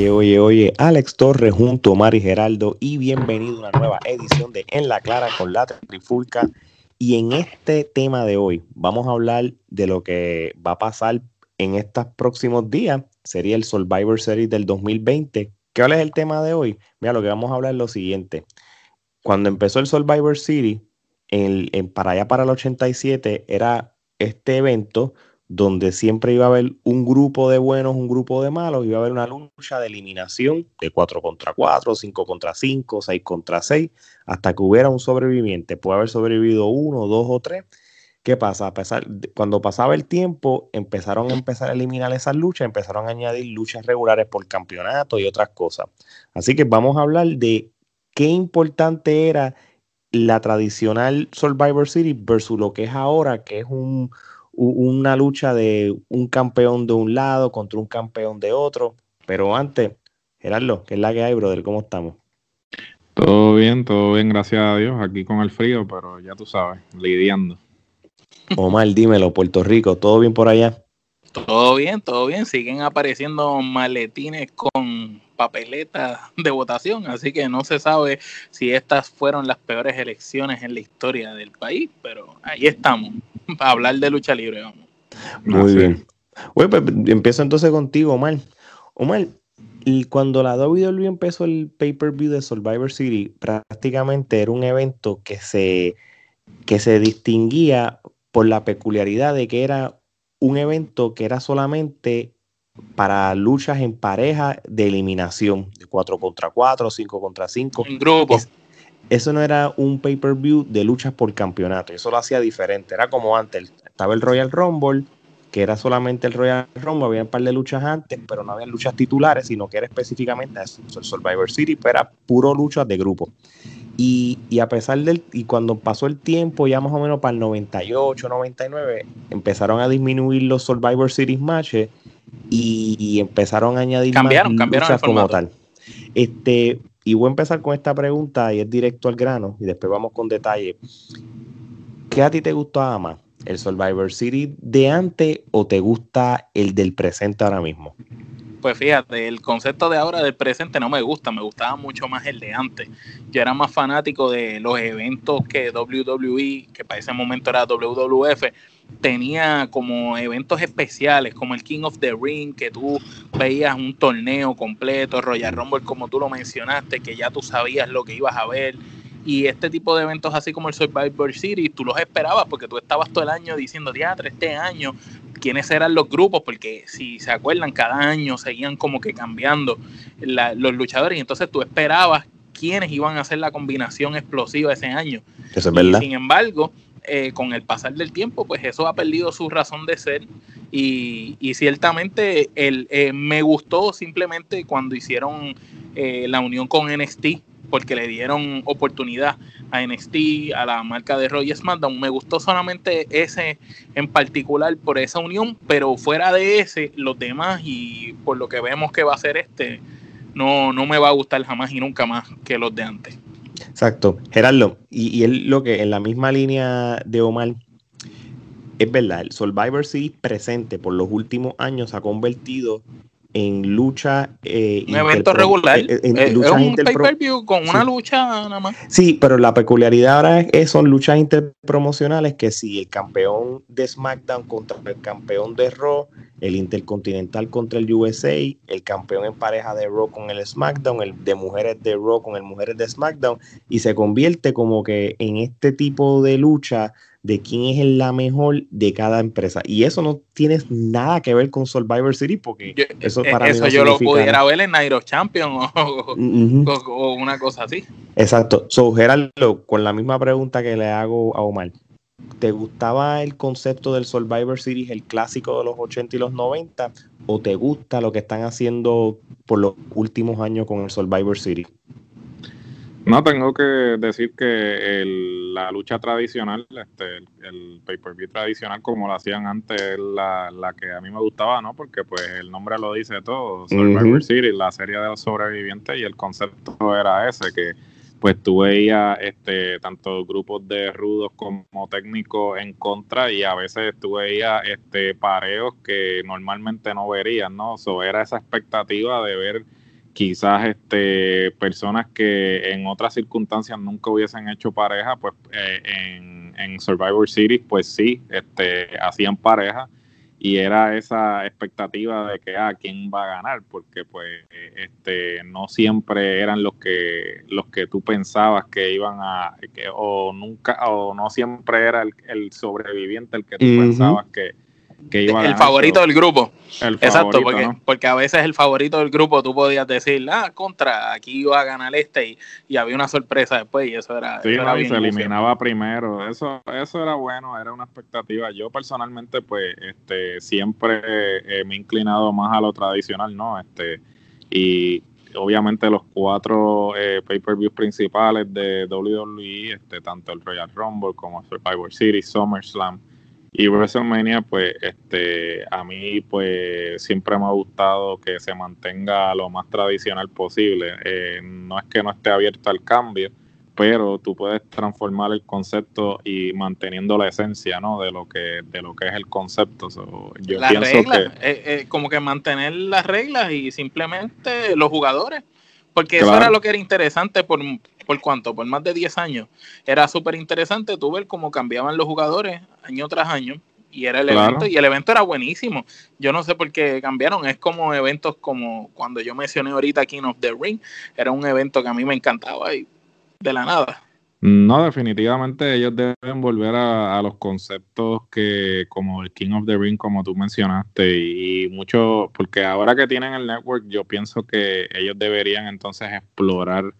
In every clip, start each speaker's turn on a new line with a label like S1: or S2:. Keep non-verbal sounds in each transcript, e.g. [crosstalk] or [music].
S1: Oye, oye, oye, Alex Torres junto a Mari Geraldo y bienvenido a una nueva edición de En la Clara con la Trifulca. Y en este tema de hoy vamos a hablar de lo que va a pasar en estos próximos días. Sería el Survivor Series del 2020. ¿Qué es el tema de hoy? Mira, lo que vamos a hablar es lo siguiente. Cuando empezó el Survivor Series, para allá para el 87, era este evento donde siempre iba a haber un grupo de buenos, un grupo de malos, iba a haber una lucha de eliminación de 4 contra 4, 5 contra 5, 6 contra 6, hasta que hubiera un sobreviviente. Puede haber sobrevivido uno, dos o tres. ¿Qué pasa? A pesar cuando pasaba el tiempo, empezaron a empezar a eliminar esas luchas, empezaron a añadir luchas regulares por campeonato y otras cosas. Así que vamos a hablar de qué importante era la tradicional Survivor Series versus lo que es ahora, que es un, una lucha de un campeón de un lado contra un campeón de otro. Pero antes, Gerardo, ¿qué es la que hay, brother? ¿Cómo estamos?
S2: Todo bien, todo bien, gracias a Dios. Aquí con el frío, pero ya tú sabes, lidiando.
S1: Omar, dímelo, Puerto Rico, ¿todo bien por allá?
S3: Todo bien, todo bien. Siguen apareciendo maletines con papeletas de votación, así que no se sabe si estas fueron las peores elecciones en la historia del país, pero ahí estamos, [laughs] para hablar de lucha libre, vamos.
S1: Muy bien. pues empiezo entonces contigo, Omar. Omar, y cuando la WWE empezó el pay-per-view de Survivor City, prácticamente era un evento que se, que se distinguía por la peculiaridad de que era un evento que era solamente para luchas en pareja de eliminación, de 4 contra 4, 5 contra 5.
S3: En grupo.
S1: eso no era un pay-per-view de luchas por campeonato, eso lo hacía diferente. Era como antes, estaba el Royal Rumble, que era solamente el Royal Rumble, había un par de luchas antes, pero no había luchas titulares, sino que era específicamente el Survivor City, pero era puro luchas de grupo. Y, y, a pesar del, y cuando pasó el tiempo, ya más o menos para el 98, 99, empezaron a disminuir los Survivor Series matches y, empezaron a añadir
S3: cambiaron, más luchas
S1: como tal. Este, y voy a empezar con esta pregunta y es directo al grano y después vamos con detalle. ¿Qué a ti te gustaba más? ¿El Survivor Series de antes o te gusta el del presente ahora mismo?
S3: Pues fíjate, el concepto de ahora del presente no me gusta, me gustaba mucho más el de antes. Yo era más fanático de los eventos que WWE, que para ese momento era WWF, tenía como eventos especiales, como el King of the Ring, que tú veías un torneo completo, Royal Rumble, como tú lo mencionaste, que ya tú sabías lo que ibas a ver. Y este tipo de eventos, así como el Survivor Series, tú los esperabas porque tú estabas todo el año diciendo, teatro, este año quiénes eran los grupos, porque si se acuerdan, cada año seguían como que cambiando los luchadores y entonces tú esperabas quiénes iban a hacer la combinación explosiva ese año.
S1: Eso es verdad.
S3: sin embargo, eh, con el pasar del tiempo, pues eso ha perdido su razón de ser y, ciertamente el, eh, me gustó simplemente cuando hicieron eh, la unión con NXT porque le dieron oportunidad a NXT, a la marca de Roy SmackDown. Me gustó solamente ese en particular por esa unión, pero fuera de ese, los demás y por lo que vemos que va a ser este, no, no me va a gustar jamás y nunca más que los de antes.
S1: Exacto. Gerardo, y, y él lo que en la misma línea de Omar, es verdad, el Survivor Series presente por los últimos años ha convertido en lucha.
S3: Eh, un evento regular. Eh, en, eh, es un pay-per-view con una lucha nada más.
S1: Sí, pero la peculiaridad ahora es, son luchas interpromocionales que si el campeón de SmackDown contra el campeón de Raw, el Intercontinental contra el USA, el campeón en pareja de Raw con el SmackDown, el de mujeres de Raw con el mujeres de SmackDown, y se convierte como que en este tipo de lucha de quién es la mejor de cada empresa. Y eso no tiene nada que ver con Survivor City, porque eso para
S3: eso yo lo pudiera ver en Nairo Champion o, una cosa así.
S1: Exacto. So, Gerardo, con la misma pregunta que le hago a Omar. ¿Te gustaba el concepto del Survivor Series, el clásico de los 80 y los 90? ¿O te gusta lo que están haciendo por los últimos años con el Survivor Series?
S2: No, tengo que decir que la lucha tradicional, este, el, pay-per-view tradicional como lo hacían antes, es la, que a mí me gustaba, ¿no? Porque pues el nombre lo dice todo, Survivor Series, la serie de los sobrevivientes y el concepto era ese, que pues tú veías este, tanto grupos de rudos como técnicos en contra y a veces tú veías este, pareos que normalmente no verías, ¿no? So, era esa expectativa de ver quizás este, personas que en otras circunstancias nunca hubiesen hecho pareja, pues eh, en, Survivor Series, pues sí, este, hacían pareja y era esa expectativa de que, ah, ¿quién va a ganar? Porque pues este, no siempre eran los que, los que tú pensabas que iban a, que, o nunca, o no siempre era el, sobreviviente el que tú pensabas que
S3: el favorito del grupo. Exacto, porque, porque a veces el favorito del grupo tú podías decir, ah, contra, aquí iba a ganar este y, había una sorpresa después y eso era.
S2: Sí, y se eliminaba primero. Eso, eso era bueno, era una expectativa. Yo personalmente, pues, este, siempre eh, me he inclinado más a lo tradicional, ¿no? Este, y obviamente los cuatro eh, pay-per-views principales de WWE, este, tanto el Royal Rumble como Survivor Series, SummerSlam y WrestleMania, pues, este, a mí, pues, siempre me ha gustado que se mantenga lo más tradicional posible. Eh, no es que no esté abierto al cambio, pero tú puedes transformar el concepto y manteniendo la esencia, ¿no? De lo que, de lo que es el concepto.
S3: yo pienso que eh, eh, como que mantener las reglas y simplemente los jugadores, porque eso era lo que era interesante por, por cuánto, por más de 10 años. Era súper interesante tú ver cómo cambiaban los jugadores año tras año y era el evento y el evento era buenísimo. Yo no sé por qué cambiaron, es como eventos como cuando yo mencioné ahorita King of the Ring, era un evento que a mí me encantaba y de la nada.
S2: No, definitivamente ellos deben volver a, los conceptos que, como el King of the Ring, como tú mencionaste, y, y, mucho, porque ahora que tienen el network, yo pienso que ellos deberían entonces explorar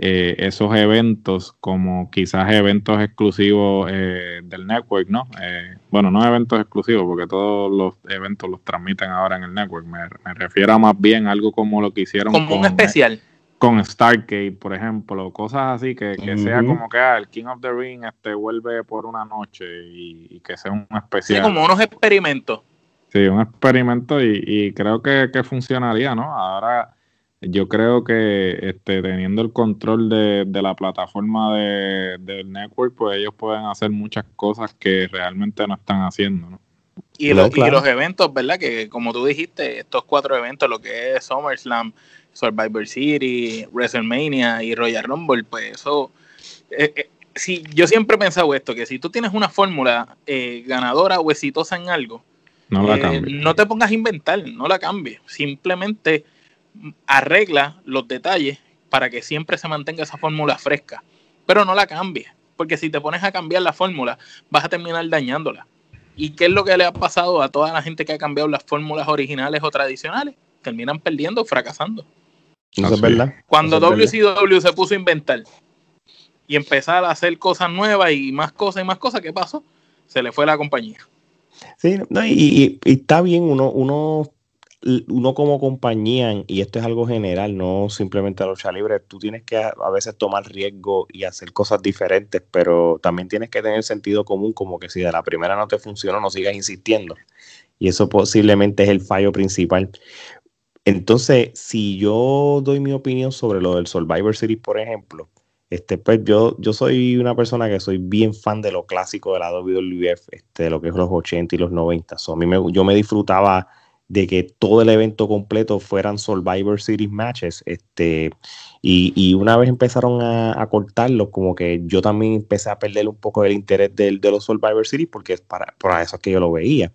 S2: eh, esos eventos como quizás eventos exclusivos eh, del network, ¿no? Eh, bueno, no eventos exclusivos porque todos los eventos los transmiten ahora en el network. Me, refiero a más bien algo como lo que hicieron
S3: como con, un especial.
S2: Con Stargate, por ejemplo, cosas así que, sea como que ah, el King of the Ring este, vuelve por una noche y, que sea un especial.
S3: Sí, como unos experimentos.
S2: Sí, un experimento y, y creo que, que funcionaría, ¿no? Ahora yo creo que este, teniendo el control de, la plataforma de, del network, pues ellos pueden hacer muchas cosas que realmente no están haciendo, ¿no?
S3: Y, los eventos, ¿verdad? Que como tú dijiste, estos cuatro eventos, lo que es SummerSlam, Survivor City, WrestleMania y Royal Rumble, pues eso... Eh, eh, si, yo siempre he pensado esto, que si tú tienes una fórmula eh, ganadora o exitosa en algo,
S2: no, la
S3: no te pongas a inventar, no la cambies. Simplemente arregla los detalles para que siempre se mantenga esa fórmula fresca, pero no la cambies, porque si te pones a cambiar la fórmula, vas a terminar dañándola. ¿Y qué es lo que le ha pasado a toda la gente que ha cambiado las fórmulas originales o tradicionales? Terminan perdiendo, fracasando.
S1: Eso es verdad.
S3: Cuando WCW se puso a inventar y empezar a hacer cosas nuevas y más cosas y más cosas, ¿qué pasó? Se le fue la compañía.
S1: Sí, y, y, está bien uno, uno uno como compañía, y esto es algo general, no simplemente a lucha libre, tú tienes que a, veces tomar riesgo y hacer cosas diferentes, pero también tienes que tener sentido común, como que si de la primera no te funciona, no sigas insistiendo. Y eso posiblemente es el fallo principal. Entonces, si yo doy mi opinión sobre lo del Survivor Series, por ejemplo, este, pues yo, yo soy una persona que soy bien fan de lo clásico de la WWF, este, de lo que es los 80 y los 90. a mí me, yo me disfrutaba de que todo el evento completo fueran Survivor Series matches. Este, y, una vez empezaron a, cortarlo, como que yo también empecé a perder un poco el interés de, de los Survivor Series porque es para, para eso que yo lo veía.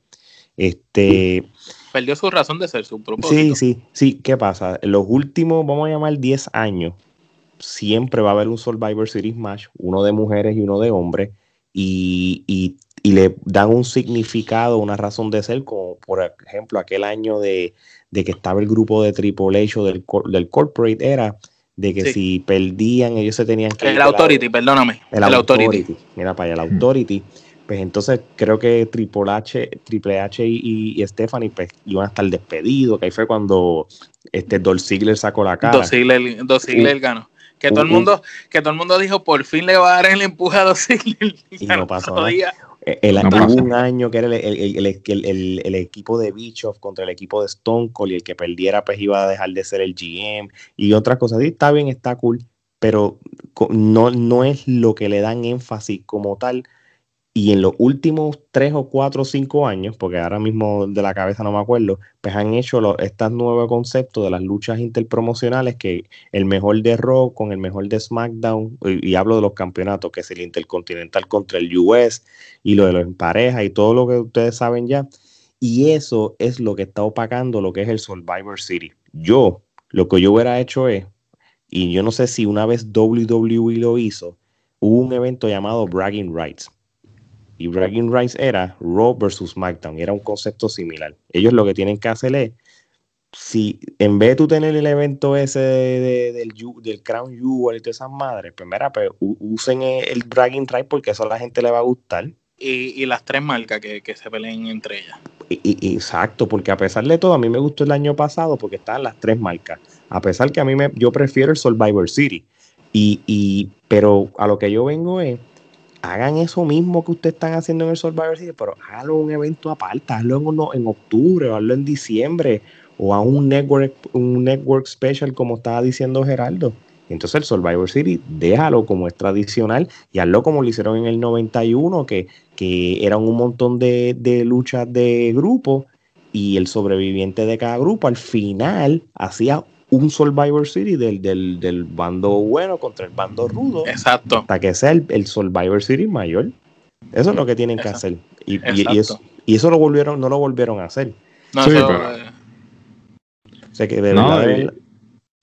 S1: Este,
S3: Perdió su razón de ser, su propósito.
S1: Sí, sí, sí. ¿Qué pasa? Los últimos, vamos a llamar 10 años, siempre va a haber un Survivor Series match, uno de mujeres y uno de hombres. Y, y y le dan un significado, una razón de ser, como por ejemplo aquel año de, que estaba el grupo de Triple H o del, del corporate, era de que si perdían ellos se tenían que...
S3: El Authority, perdóname.
S1: El, authority. Mira para allá, el Authority. Pues entonces creo que Triple H, Triple H y, y, Stephanie pues, iban a estar despedidos, que ahí fue cuando este Dolph Ziggler sacó la cara.
S3: Dolph Ziggler, ganó. Que todo, el mundo, que todo el mundo dijo, por fin le va a dar el empuje a Dolph Ziggler.
S1: Y, no [laughs] pasó nada. El, hubo un año que era el, equipo de Bischoff contra el equipo de Stone Cold y el que perdiera pues iba a dejar de ser el GM y otras cosas. Sí, está bien, está cool, pero no, no es lo que le dan énfasis como tal Y en los últimos tres o cuatro o cinco años, porque ahora mismo de la cabeza no me acuerdo, pues han hecho estos nuevos conceptos de las luchas interpromocionales, que el mejor de Raw con el mejor de SmackDown, y, hablo de los campeonatos, que es el Intercontinental contra el US, y lo de los parejas, y todo lo que ustedes saben ya. Y eso es lo que está opacando lo que es el Survivor City. Yo, lo que yo hubiera hecho es, y yo no sé si una vez WWE lo hizo, hubo un evento llamado Bragging Rights y Bragging Rights era Raw versus SmackDown, era un concepto similar. Ellos lo que tienen que hacer es, si en vez de tú tener el evento ese del, del Crown Jewel y todas esas madres, pues mira, pues usen el Bragging Rights porque eso a la gente le va a gustar.
S3: Y, las tres marcas que, se peleen entre ellas.
S1: Y, exacto, porque a pesar de todo, a mí me gustó el año pasado porque estaban las tres marcas. A pesar que a mí me, yo prefiero el Survivor City. Y, y, pero a lo que yo vengo es hagan eso mismo que ustedes están haciendo en el Survivor Series, pero háganlo un evento aparte, hazlo en, en octubre, o hazlo en diciembre, o a un network, un network special, como estaba diciendo Geraldo. Entonces el Survivor Series, déjalo como es tradicional y hazlo como lo hicieron en el 91, que, que eran un montón de, de luchas de grupo y el sobreviviente de cada grupo al final hacía un Survivor City del, del, bando bueno contra el bando rudo.
S3: Exacto.
S1: Hasta que sea el, Survivor City mayor. Eso es lo que tienen que hacer. Y, y, eso, y eso lo volvieron, no lo volvieron a hacer.
S2: No,
S1: sí,
S2: pero... Eh, o sea que de verdad.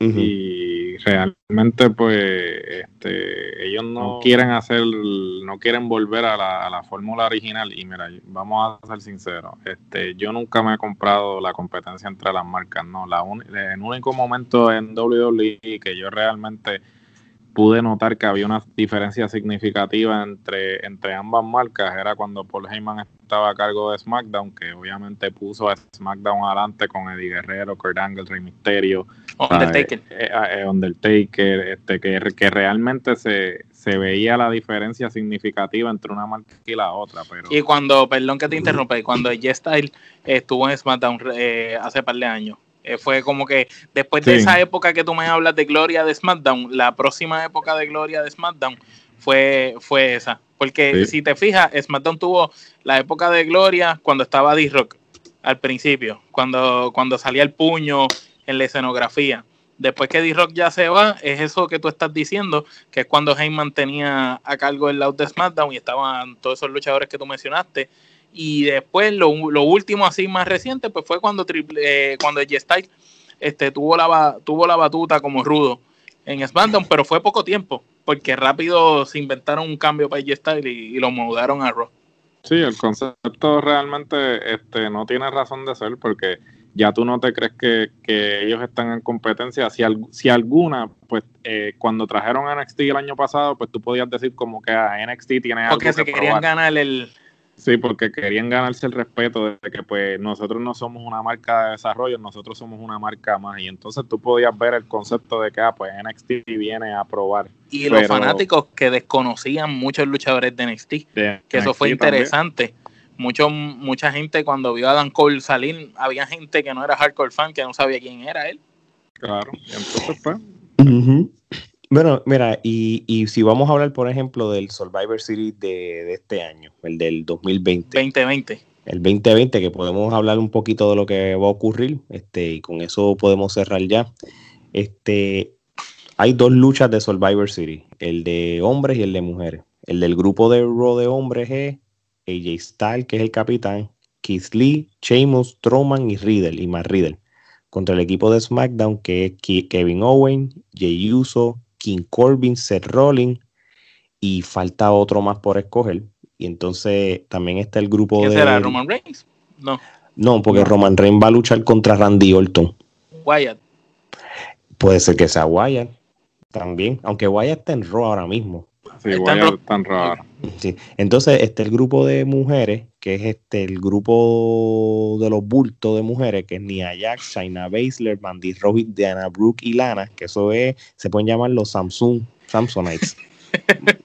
S2: y, realmente pues este, ellos no quieren hacer, no quieren volver a la, a la fórmula original y mira, vamos a ser sinceros, este, yo nunca me he comprado la competencia entre las marcas, no, la en único momento en WWE que yo realmente pude notar que había una diferencia significativa entre, entre ambas marcas. Era cuando Paul Heyman estaba a cargo de SmackDown, que obviamente puso a SmackDown adelante con Eddie Guerrero, Kurt Angle, Rey Mysterio,
S3: Undertaker,
S2: eh, eh, eh, Undertaker este, que, que realmente se, se veía la diferencia significativa entre una marca y la otra. Pero...
S3: Y cuando, perdón que te interrumpa, cuando J-Style estuvo en SmackDown hace par de años, eh, fue como que después de esa época que tú me hablas de gloria de SmackDown, la próxima época de gloria de SmackDown fue, fue esa. Porque si te fijas, SmackDown tuvo la época de gloria cuando estaba D-Rock al principio, cuando, cuando salía el puño en la escenografía. Después que D-Rock ya se va, es eso que tú estás diciendo, que es cuando Heyman tenía a cargo el lado de SmackDown y estaban todos esos luchadores que tú mencionaste y después lo, último así más reciente pues fue cuando triple, eh, cuando G-Style este, tuvo, la, tuvo la batuta como rudo en SmackDown, pero fue poco tiempo, porque rápido se inventaron un cambio para G-Style y, lo mudaron a Raw.
S2: Sí, el concepto realmente este, no tiene razón de ser porque ya tú no te crees que, ellos están en competencia. Si, si alguna, pues eh, cuando trajeron a NXT el año pasado, pues tú podías decir como que a NXT tiene algo
S3: Porque se querían ganar el,
S2: Sí, porque querían ganarse el respeto de que pues nosotros no somos una marca de desarrollo, nosotros somos una marca más. Y entonces tú podías ver el concepto de que ah, pues NXT viene a probar.
S3: Y los fanáticos que desconocían muchos luchadores de NXT, que eso fue interesante. Mucho, mucha gente cuando vio a Dan Cole salir, había gente que no era hardcore fan, que no sabía quién era él.
S2: Claro, y entonces pues...
S1: Bueno, mira, y, si vamos a hablar, por ejemplo, del Survivor Series de, este año, el del 2020.
S3: 2020.
S1: El 2020, que podemos hablar un poquito de lo que va a ocurrir, este, y con eso podemos cerrar ya. Este, hay dos luchas de Survivor Series, el de hombres y el de mujeres. El del grupo de Raw de hombres es AJ Styles, que es el capitán, Keith Lee, Sheamus, Strowman y Riddle, y más Riddle. Contra el equipo de SmackDown, que es Kevin Owen, Jey Uso, King Corbin, Seth Rollins y falta otro más por escoger. Y entonces también está el grupo
S3: de. será Roman Reigns? No.
S1: No, porque Roman Reigns va a luchar contra Randy Orton.
S3: Wyatt.
S1: Puede ser que sea Wyatt también, aunque Wyatt está en Raw ahora mismo.
S2: Sí, Wyatt está en Raw.
S1: Sí. Entonces, está el grupo de mujeres, que es este el grupo de los bultos de mujeres, que es Nia Jax, Shaina Baszler, Mandy Rose, Diana Brooke y Lana, que eso es, se pueden llamar los Samsung, Samsonites. [laughs]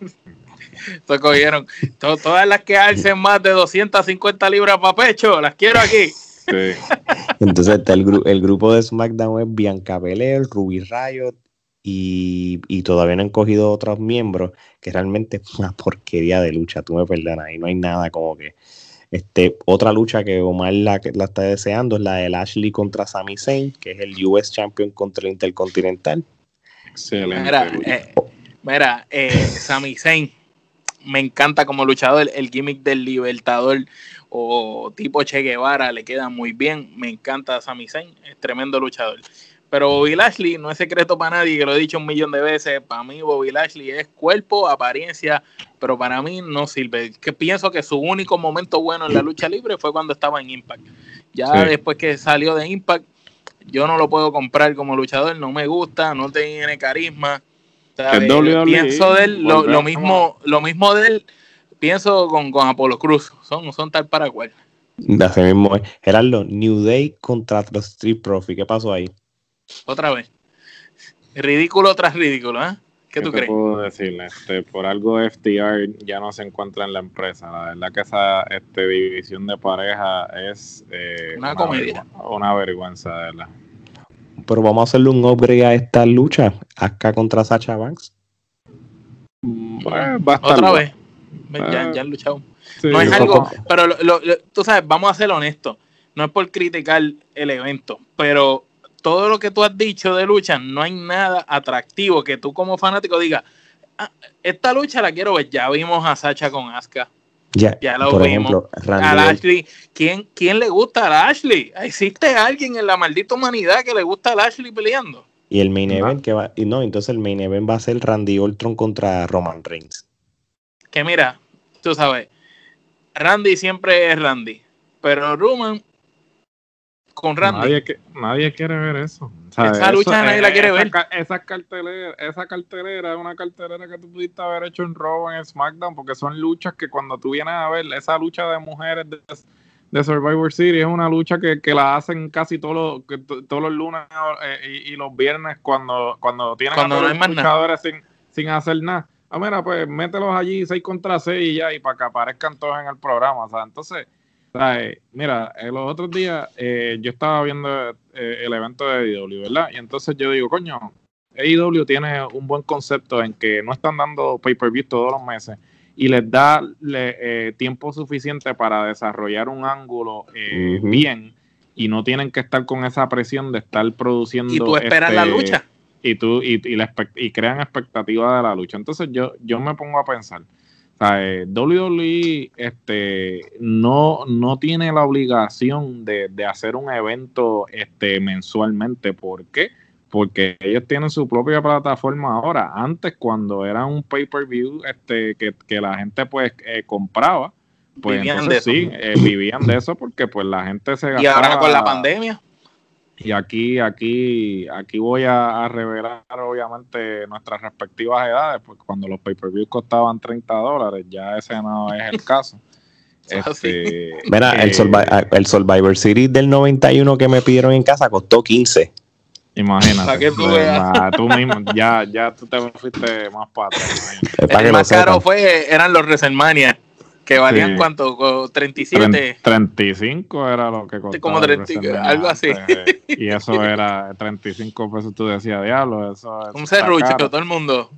S3: Esto cogieron todas las que alcen más de 250 libras para pecho, las quiero aquí.
S1: Entonces está el, el, grupo de SmackDown es Bianca Belair, Ruby Riot y, y, todavía no han cogido otros miembros, que realmente es una [laughs] porquería de lucha, tú me perdonas, y no hay nada como que... Este, otra lucha que Omar la, la está deseando es la de Ashley contra Sami Zayn, que es el US Champion contra el Intercontinental.
S3: Excelente. Mira, eh, mira eh, Sami Zayn, me encanta como luchador, el gimmick del Libertador o tipo Che Guevara le queda muy bien. Me encanta Sami Zayn, es tremendo luchador. Pero Bobby Lashley no es secreto para nadie, que lo he dicho un millón de veces. Para mí, Bobby Lashley es cuerpo, apariencia, pero para mí no sirve. Que pienso que su único momento bueno en la lucha libre fue cuando estaba en Impact. Ya después que salió de Impact, yo no lo puedo comprar como luchador, no me gusta, no tiene carisma. Pienso de él, lo, mismo, lo mismo de él, pienso con, con Apolo Cruz, son, son tal para cual.
S1: Así mismo Gerardo, New Day contra los Street Profits, ¿qué pasó ahí?
S3: Otra vez. Ridículo tras ridículo, ¿eh? ¿Qué, tú crees?
S2: puedo decirle? Este, por algo FTR ya no se encuentra en la empresa. La verdad que esa este, división de pareja es
S3: eh, una, comedia.
S2: una vergüenza, de verdad.
S1: Pero vamos a hacerle un upgrade a esta lucha. Acá contra Sacha Banks.
S3: Pues, Otra vez. Ya, ya han luchado. no es algo, pero tú sabes, vamos a ser honestos. No es por criticar el evento, pero todo lo que tú has dicho de lucha, no hay nada atractivo que tú como fanático digas, ah, esta lucha la quiero ver. Ya vimos a Sacha con Asuka.
S1: Ya, ya lo vimos.
S3: a Ashley. ¿Quién, ¿Quién le gusta a Ashley? ¿Existe alguien en la maldita humanidad que le gusta a Ashley peleando?
S1: Y el main event que va, y no, entonces el main event va a ser Randy Orton contra Roman Reigns.
S3: Que mira, tú sabes, Randy siempre es Randy, pero Roman con Randy.
S2: Nadie, nadie quiere ver eso.
S3: esa lucha nadie la quiere ver.
S2: Esa cartelera, esa cartelera es una cartelera que tú pudiste haber hecho en Raw en SmackDown, porque son luchas que cuando tú vienes a ver esa lucha de mujeres de, Survivor Series es una lucha que, la hacen casi todos los, todos los lunes eh, y, los viernes cuando, cuando tienen
S3: cuando a los luchadores
S2: sin, sin hacer nada. Ah, mira, pues mételos allí 6 contra 6 y ya, y para que aparezcan todos en el programa. O sea, entonces Mira, eh, los otros días eh, yo estaba viendo eh, el evento de AEW, ¿verdad? Y entonces yo digo, coño, AEW tiene un buen concepto en que no están dando pay-per-view todos los meses y les da tiempo suficiente para desarrollar un ángulo bien y no tienen que estar con esa presión de estar produciendo.
S3: Y tú esperas la este, lucha.
S2: Y tú y, y, crean expectativa de la lucha. Entonces yo, yo me pongo a pensar sea, WWE este, no, no tiene la obligación de, hacer un evento este, mensualmente. ¿Por qué? Porque ellos tienen su propia plataforma ahora. Antes, cuando era un pay-per-view este, que, la gente pues eh, compraba, pues vivían de sí, eh, vivían de eso porque pues la gente se
S3: gastaba. Y ahora con la pandemia.
S2: Y aquí, aquí, aquí voy a, revelar obviamente nuestras respectivas edades, porque cuando los pay-per-views costaban 30 dólares, ya ese no es el caso. [laughs]
S1: Este, Mira, el, Survivor, el Survivor Series del 91 que me pidieron en casa costó 15.
S2: Imagínate. tú, mismo, ya, ya tú te fuiste más para
S3: El más caro fue, eran los WrestleMania que valían cuánto, 37.
S2: 35 era lo que
S3: costaba. Como 30, algo así.
S2: y eso era 35 pesos, tú decías, diablo, eso
S3: Un serrucho, todo el mundo.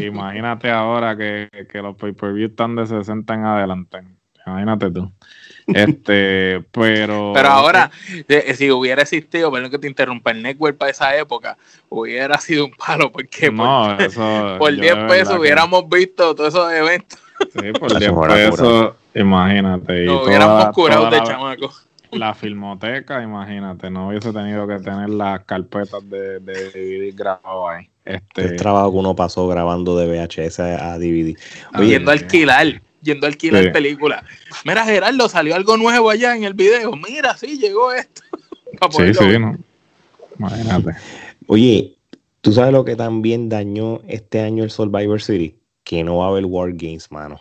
S2: imagínate ahora que, que los pay-per-view están de 60 en adelante. Imagínate tú. Este, [laughs] pero.
S3: Pero ahora, eh, si hubiera existido, perdón que te interrumpa, el network para esa época, hubiera sido un palo, porque
S2: no, por, eso,
S3: por 10 pesos hubiéramos visto todos esos eventos.
S2: Sí, por 10 pesos, imagínate.
S3: No, hubiéramos curado de chamaco. [laughs]
S2: La filmoteca, imagínate, no hubiese tenido que tener las carpetas de, de DVD grabado ahí. Este,
S1: el trabajo que uno pasó grabando de VHS a DVD.
S3: yendo a alquilar, yendo a alquilar películas. Mira, Gerardo, salió algo nuevo allá en el video. Mira, sí, llegó esto. [laughs]
S2: sí, sí, no. Imagínate.
S1: Oye, ¿tú sabes lo que también dañó este año el Survivor City? Que no va a haber War Games, mano.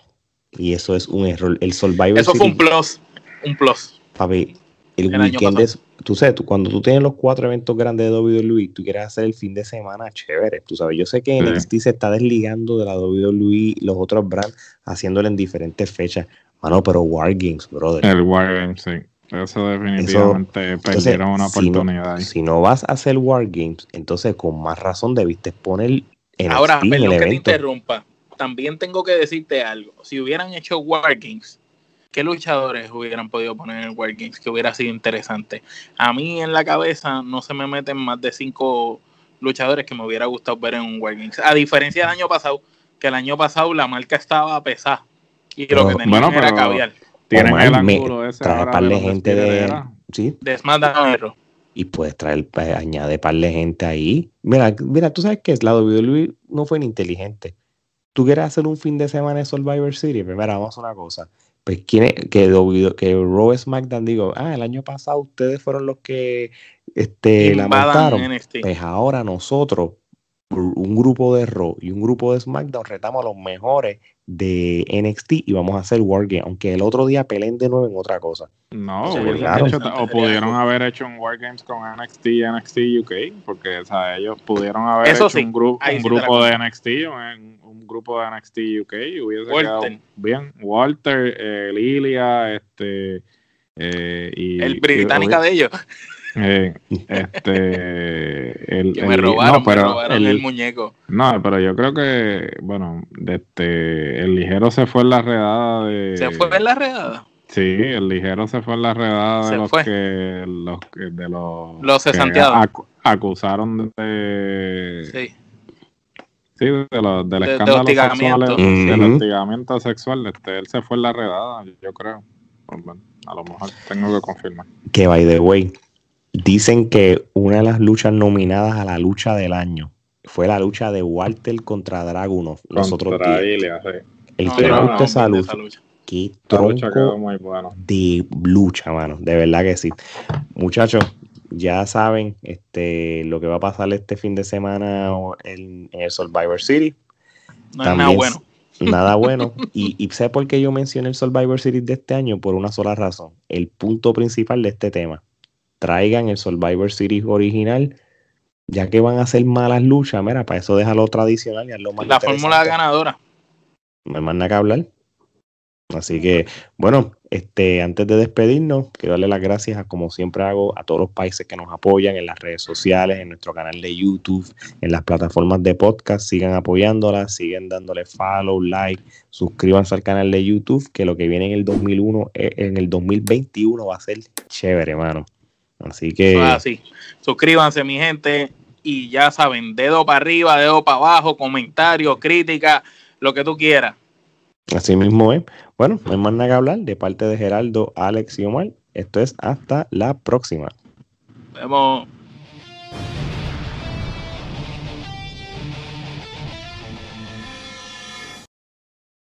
S1: Y eso es un error. El Survivor
S3: Eso fue un plus. Un plus.
S1: Papi, el, weekend es. Tú sabes, tú, cuando tú tienes los cuatro eventos grandes de WWE, tú quieres hacer el fin de semana chévere. Tú sabes, yo sé que NXT se está desligando de la WWE, los otros brands, haciéndolo en diferentes fechas. Mano, pero War Games, brother.
S2: El War Games, sí. Eso definitivamente perdieron una oportunidad.
S1: Si no, vas a hacer Wargames, entonces con más razón debiste poner
S3: en Ahora, perdón que te interrumpa. También tengo que decirte algo. Si hubieran hecho Wargames, ¿qué luchadores hubieran podido poner en Wargames que hubiera sido interesante? A mí en la cabeza no se me meten más de cinco luchadores que me hubiera gustado ver en un Wargames. A diferencia del año pasado, que el año pasado la marca estaba pesada y lo que tenían era caviar.
S1: Tienen el ángulo ese trae par de gente de,
S3: ¿sí? de SmackDown
S1: y puedes traer, pues, añade par de gente ahí. Mira, mira, tú sabes que la WWE no fue inteligente. Tú quieres hacer un fin de semana de Survivor Series, primero pues, vamos a una cosa. Pues quién que, que Raw SmackDown digo, ah, el año pasado ustedes fueron los que este, la mataron. Pues ahora nosotros, un grupo de Raw y un grupo de SmackDown, retamos a los mejores de NXT y vamos a hacer Wargame, aunque el otro día peleen de nuevo en otra cosa.
S2: No, o pudieron haber hecho un Wargames con NXT y NXT UK, porque o sea, ellos pudieron haber hecho un, grupo un grupo de NXT o grupo de NXT UK hubiese quedado bien. Walter, eh, Lilia, este... Eh, y,
S3: el británica de ellos.
S2: Eh, este, [laughs] el,
S3: que me robaron, pero el, muñeco.
S2: No, pero yo creo que, bueno, este, el ligero se fue en la redada de.
S3: ¿Se fue en la redada?
S2: Sí, el ligero se fue en la redada de los que los de los,
S3: los
S2: acusaron de
S3: sí.
S2: Sí, de los, del escándalo de sexual, del hostigamiento sexual, este, él se fue en la redada, yo creo. a lo mejor tengo que confirmar.
S1: Que by the way, Dicen que una de las luchas nominadas a la lucha del año fue la lucha de Walter contra Dragunov. Nosotros
S2: contra
S1: Ilya, sí. El que no, esa lucha. Qué tronco de lucha, mano. De verdad que sí. Muchachos, ya saben este, lo que va a pasar este fin de semana en, el Survivor City.
S3: No nada bueno.
S1: Nada [laughs] bueno. Y, y sé por qué yo mencioné el Survivor Series de este año por una sola razón. El punto principal de este tema traigan el Survivor Series original, ya que van a ser malas luchas, mira, para eso déjalo tradicional y hazlo más
S3: La fórmula ganadora.
S1: No hay más nada que hablar. Así que, bueno, este, antes de despedirnos, quiero darle las gracias, a, como siempre hago, a todos los países que nos apoyan en las redes sociales, en nuestro canal de YouTube, en las plataformas de podcast. Sigan apoyándolas, sigan dándole follow, like, suscríbanse al canal de YouTube, que lo que viene en el 2001, eh, en el 2021 va a ser chévere, hermano. Así que.
S3: Así. Suscríbanse, mi gente. Y ya saben, dedo para arriba, dedo para abajo, comentarios, crítica, lo que tú quieras.
S1: Así mismo es. Bueno, no hay más nada que hablar. De parte de Geraldo, Alex y Omar, esto es hasta la próxima.
S3: Vemos.